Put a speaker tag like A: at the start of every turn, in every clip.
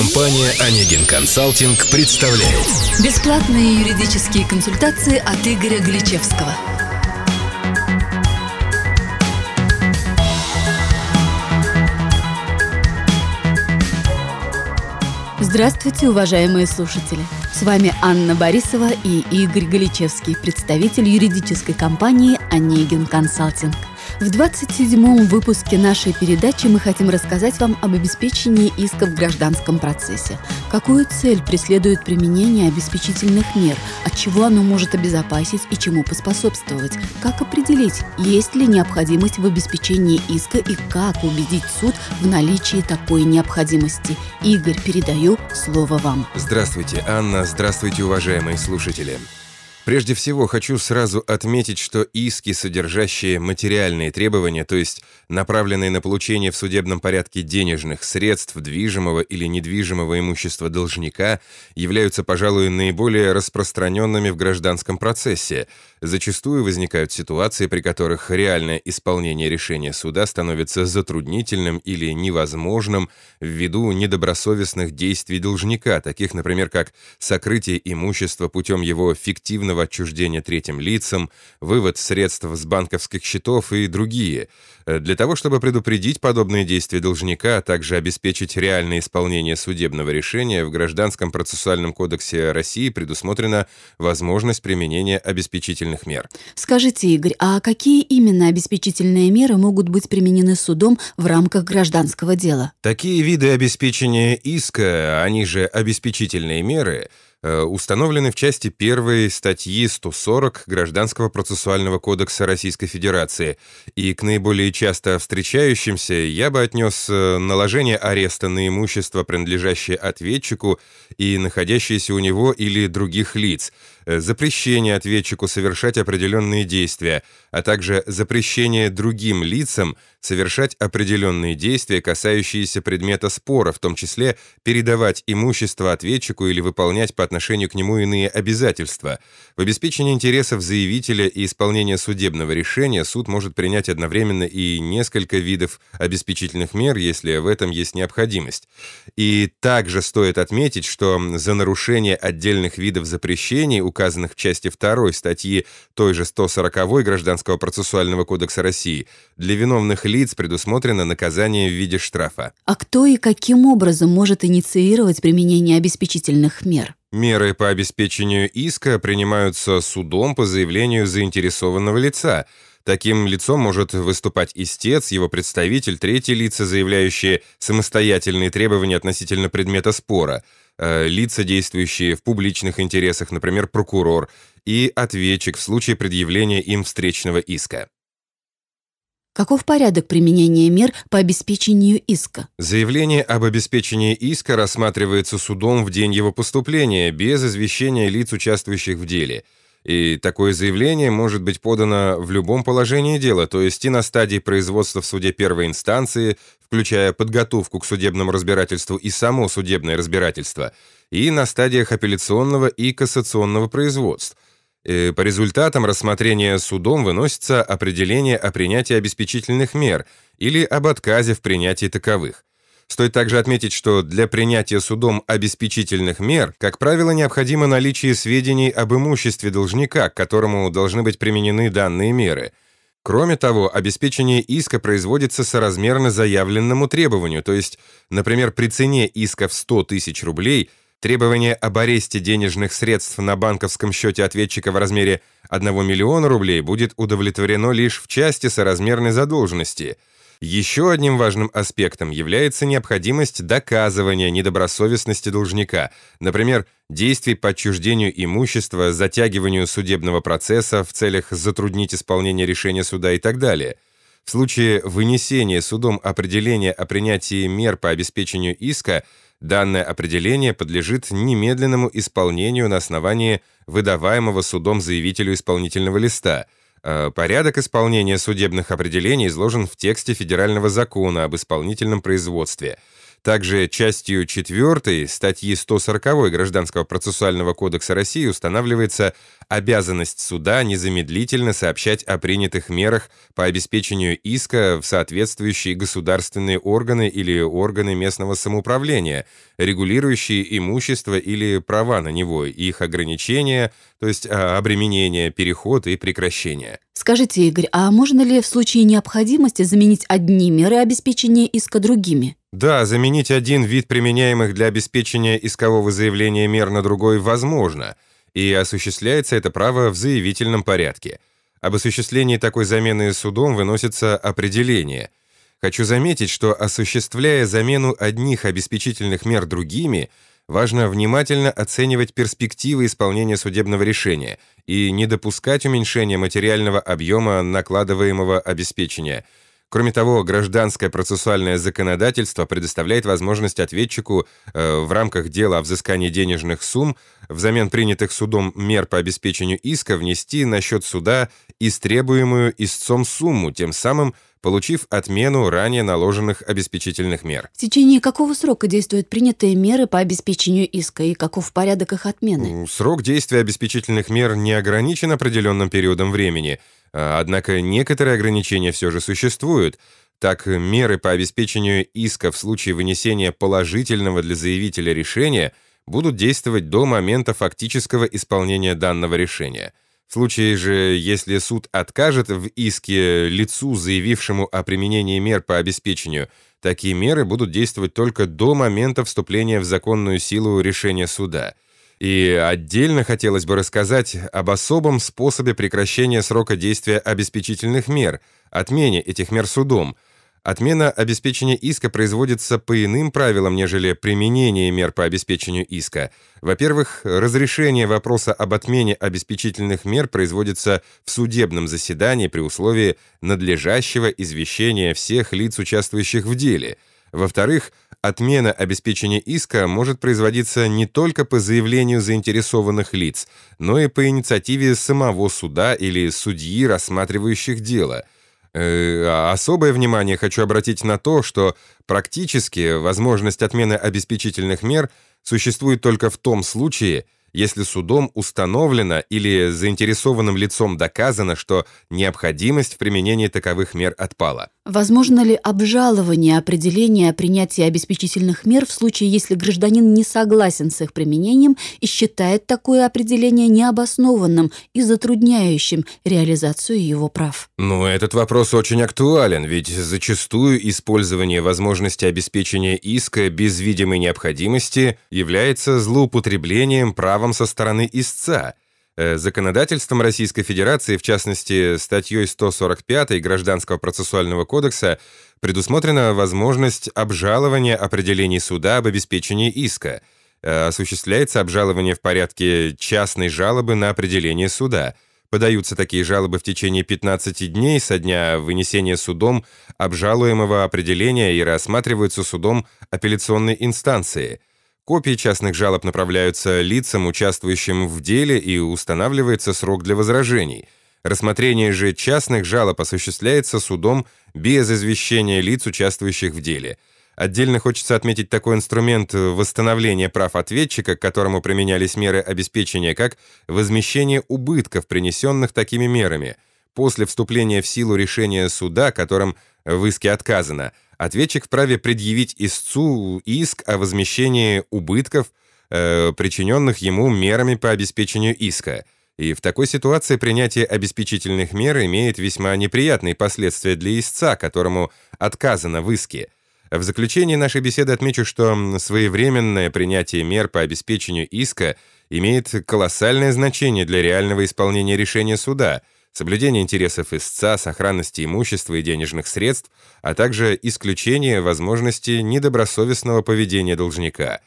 A: Компания «Онегин Консалтинг» представляет
B: Бесплатные юридические консультации от Игоря Гличевского. Здравствуйте, уважаемые слушатели! С вами Анна Борисова и Игорь Галичевский, представитель юридической компании «Онегин Консалтинг». В 27-м выпуске нашей передачи мы хотим рассказать вам об обеспечении иска в гражданском процессе. Какую цель преследует применение обеспечительных мер, от чего оно может обезопасить и чему поспособствовать, как определить, есть ли необходимость в обеспечении иска и как убедить суд в наличии такой необходимости. Игорь, передаю слово вам.
C: Здравствуйте, Анна, здравствуйте, уважаемые слушатели. Прежде всего, хочу сразу отметить, что иски, содержащие материальные требования, то есть направленные на получение в судебном порядке денежных средств, движимого или недвижимого имущества должника, являются, пожалуй, наиболее распространенными в гражданском процессе. Зачастую возникают ситуации, при которых реальное исполнение решения суда становится затруднительным или невозможным ввиду недобросовестных действий должника, таких, например, как сокрытие имущества путем его фиктивного отчуждения третьим лицам, вывод средств с банковских счетов и другие. Э, для того, чтобы предупредить подобные действия должника, а также обеспечить реальное исполнение судебного решения, в Гражданском процессуальном кодексе России предусмотрена возможность применения обеспечительных мер.
B: Скажите, Игорь, а какие именно обеспечительные меры могут быть применены судом в рамках гражданского дела?
C: Такие виды обеспечения иска, они же обеспечительные меры – установлены в части 1 статьи 140 Гражданского процессуального кодекса Российской Федерации, и к наиболее часто встречающимся я бы отнес э, наложение ареста на имущество, принадлежащее ответчику и находящееся у него или других лиц, э, запрещение ответчику совершать определенные действия, а также запрещение другим лицам совершать определенные действия, касающиеся предмета спора, в том числе передавать имущество ответчику или выполнять по отношению к нему иные обязательства. В обеспечении интересов заявителя и исполнения судебного решения суд может принять одновременно и несколько видов обеспечительных мер, если в этом есть необходимость. И также стоит отметить, что за нарушение отдельных видов запрещений, указанных в части 2 статьи той же 140 Гражданского процессуального кодекса России, для виновных лиц предусмотрено наказание в виде штрафа.
B: А кто и каким образом может инициировать применение обеспечительных мер?
C: Меры по обеспечению иска принимаются судом по заявлению заинтересованного лица. Таким лицом может выступать истец, его представитель, третьи лица, заявляющие самостоятельные требования относительно предмета спора, э, лица, действующие в публичных интересах, например, прокурор, и ответчик в случае предъявления им встречного иска.
B: Каков порядок применения мер по обеспечению иска?
C: Заявление об обеспечении иска рассматривается судом в день его поступления, без извещения лиц, участвующих в деле. И такое заявление может быть подано в любом положении дела, то есть и на стадии производства в суде первой инстанции, включая подготовку к судебному разбирательству и само судебное разбирательство, и на стадиях апелляционного и кассационного производств – Э, по результатам рассмотрения судом выносится определение о принятии обеспечительных мер или об отказе в принятии таковых. Стоит также отметить, что для принятия судом обеспечительных мер, как правило, необходимо наличие сведений об имуществе должника, к которому должны быть применены данные меры. Кроме того, обеспечение иска производится соразмерно заявленному требованию, то есть, например, при цене иска в 100 тысяч рублей – Требование об аресте денежных средств на банковском счете ответчика в размере 1 миллиона рублей будет удовлетворено лишь в части соразмерной задолженности. Еще одним важным аспектом является необходимость доказывания недобросовестности должника, например, действий по отчуждению имущества, затягиванию судебного процесса в целях затруднить исполнение решения суда и так далее. В случае вынесения судом определения о принятии мер по обеспечению иска – Данное определение подлежит немедленному исполнению на основании выдаваемого судом заявителю исполнительного листа. А порядок исполнения судебных определений изложен в тексте Федерального закона об исполнительном производстве. Также частью 4 статьи 140 Гражданского процессуального кодекса России устанавливается обязанность суда незамедлительно сообщать о принятых мерах по обеспечению иска в соответствующие государственные органы или органы местного самоуправления, регулирующие имущество или права на него, их ограничения, то есть а, обременение, переход и прекращение.
B: Скажите, Игорь, а можно ли в случае необходимости заменить одни меры обеспечения иска другими?
C: Да, заменить один вид применяемых для обеспечения искового заявления мер на другой возможно, и осуществляется это право в заявительном порядке. Об осуществлении такой замены судом выносится определение. Хочу заметить, что осуществляя замену одних обеспечительных мер другими – Важно внимательно оценивать перспективы исполнения судебного решения и не допускать уменьшения материального объема накладываемого обеспечения. Кроме того, гражданское процессуальное законодательство предоставляет возможность ответчику э, в рамках дела о взыскании денежных сумм взамен принятых судом мер по обеспечению иска внести на счет суда истребуемую истцом сумму, тем самым получив отмену ранее наложенных обеспечительных мер.
B: В течение какого срока действуют принятые меры по обеспечению иска и каков порядок их отмены?
C: Срок действия обеспечительных мер не ограничен определенным периодом времени, а, однако некоторые ограничения все же существуют. Так, меры по обеспечению иска в случае вынесения положительного для заявителя решения будут действовать до момента фактического исполнения данного решения – в случае же, если суд откажет в иске лицу, заявившему о применении мер по обеспечению, такие меры будут действовать только до момента вступления в законную силу решения суда. И отдельно хотелось бы рассказать об особом способе прекращения срока действия обеспечительных мер, отмене этих мер судом – Отмена обеспечения иска производится по иным правилам, нежели применение мер по обеспечению иска. Во-первых, разрешение вопроса об отмене обеспечительных мер производится в судебном заседании при условии надлежащего извещения всех лиц, участвующих в деле. Во-вторых, отмена обеспечения иска может производиться не только по заявлению заинтересованных лиц, но и по инициативе самого суда или судьи, рассматривающих дело – Э, а особое внимание хочу обратить на то, что практически возможность отмены обеспечительных мер существует только в том случае, если судом установлено или заинтересованным лицом доказано, что необходимость в применении таковых мер отпала.
B: Возможно ли обжалование определения о принятии обеспечительных мер в случае, если гражданин не согласен с их применением и считает такое определение необоснованным и затрудняющим реализацию его прав?
C: Ну, этот вопрос очень актуален, ведь зачастую использование возможности обеспечения иска без видимой необходимости является злоупотреблением правом со стороны истца – Э, законодательством Российской Федерации, в частности, статьей 145 Гражданского процессуального кодекса, предусмотрена возможность обжалования определений суда об обеспечении иска. Э, осуществляется обжалование в порядке частной жалобы на определение суда. Подаются такие жалобы в течение 15 дней со дня вынесения судом обжалуемого определения и рассматриваются судом апелляционной инстанции – Копии частных жалоб направляются лицам, участвующим в деле, и устанавливается срок для возражений. Рассмотрение же частных жалоб осуществляется судом без извещения лиц, участвующих в деле. Отдельно хочется отметить такой инструмент восстановления прав ответчика, к которому применялись меры обеспечения, как возмещение убытков, принесенных такими мерами, после вступления в силу решения суда, которым в иске отказано – ответчик вправе предъявить истцу иск о возмещении убытков, э, причиненных ему мерами по обеспечению иска. И в такой ситуации принятие обеспечительных мер имеет весьма неприятные последствия для истца, которому отказано в иске. В заключение нашей беседы отмечу, что своевременное принятие мер по обеспечению иска имеет колоссальное значение для реального исполнения решения суда – соблюдение интересов истца, сохранности имущества и денежных средств, а также исключение возможности недобросовестного поведения должника.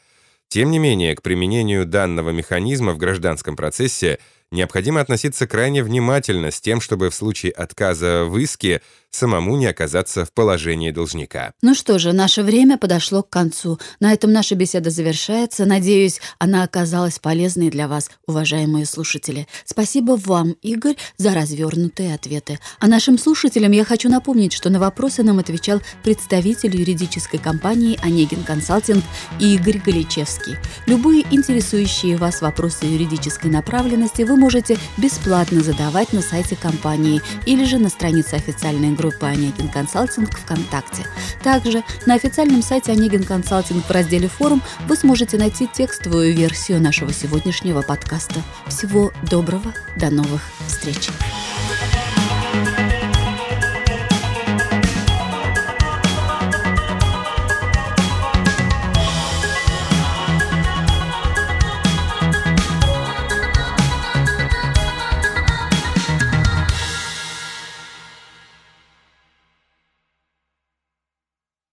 C: Тем не менее, к применению данного механизма в гражданском процессе необходимо относиться крайне внимательно с тем, чтобы в случае отказа в иске самому не оказаться в положении должника.
B: Ну что же, наше время подошло к концу. На этом наша беседа завершается. Надеюсь, она оказалась полезной для вас, уважаемые слушатели. Спасибо вам, Игорь, за развернутые ответы. А нашим слушателям я хочу напомнить, что на вопросы нам отвечал представитель юридической компании «Онегин Консалтинг» Игорь Галичевский. Любые интересующие вас вопросы юридической направленности вы можете бесплатно задавать на сайте компании или же на странице официальной группы «Онегин Консалтинг» ВКонтакте. Также на официальном сайте «Онегин Консалтинг» в разделе «Форум» вы сможете найти текстовую версию нашего сегодняшнего подкаста. Всего доброго, до новых встреч!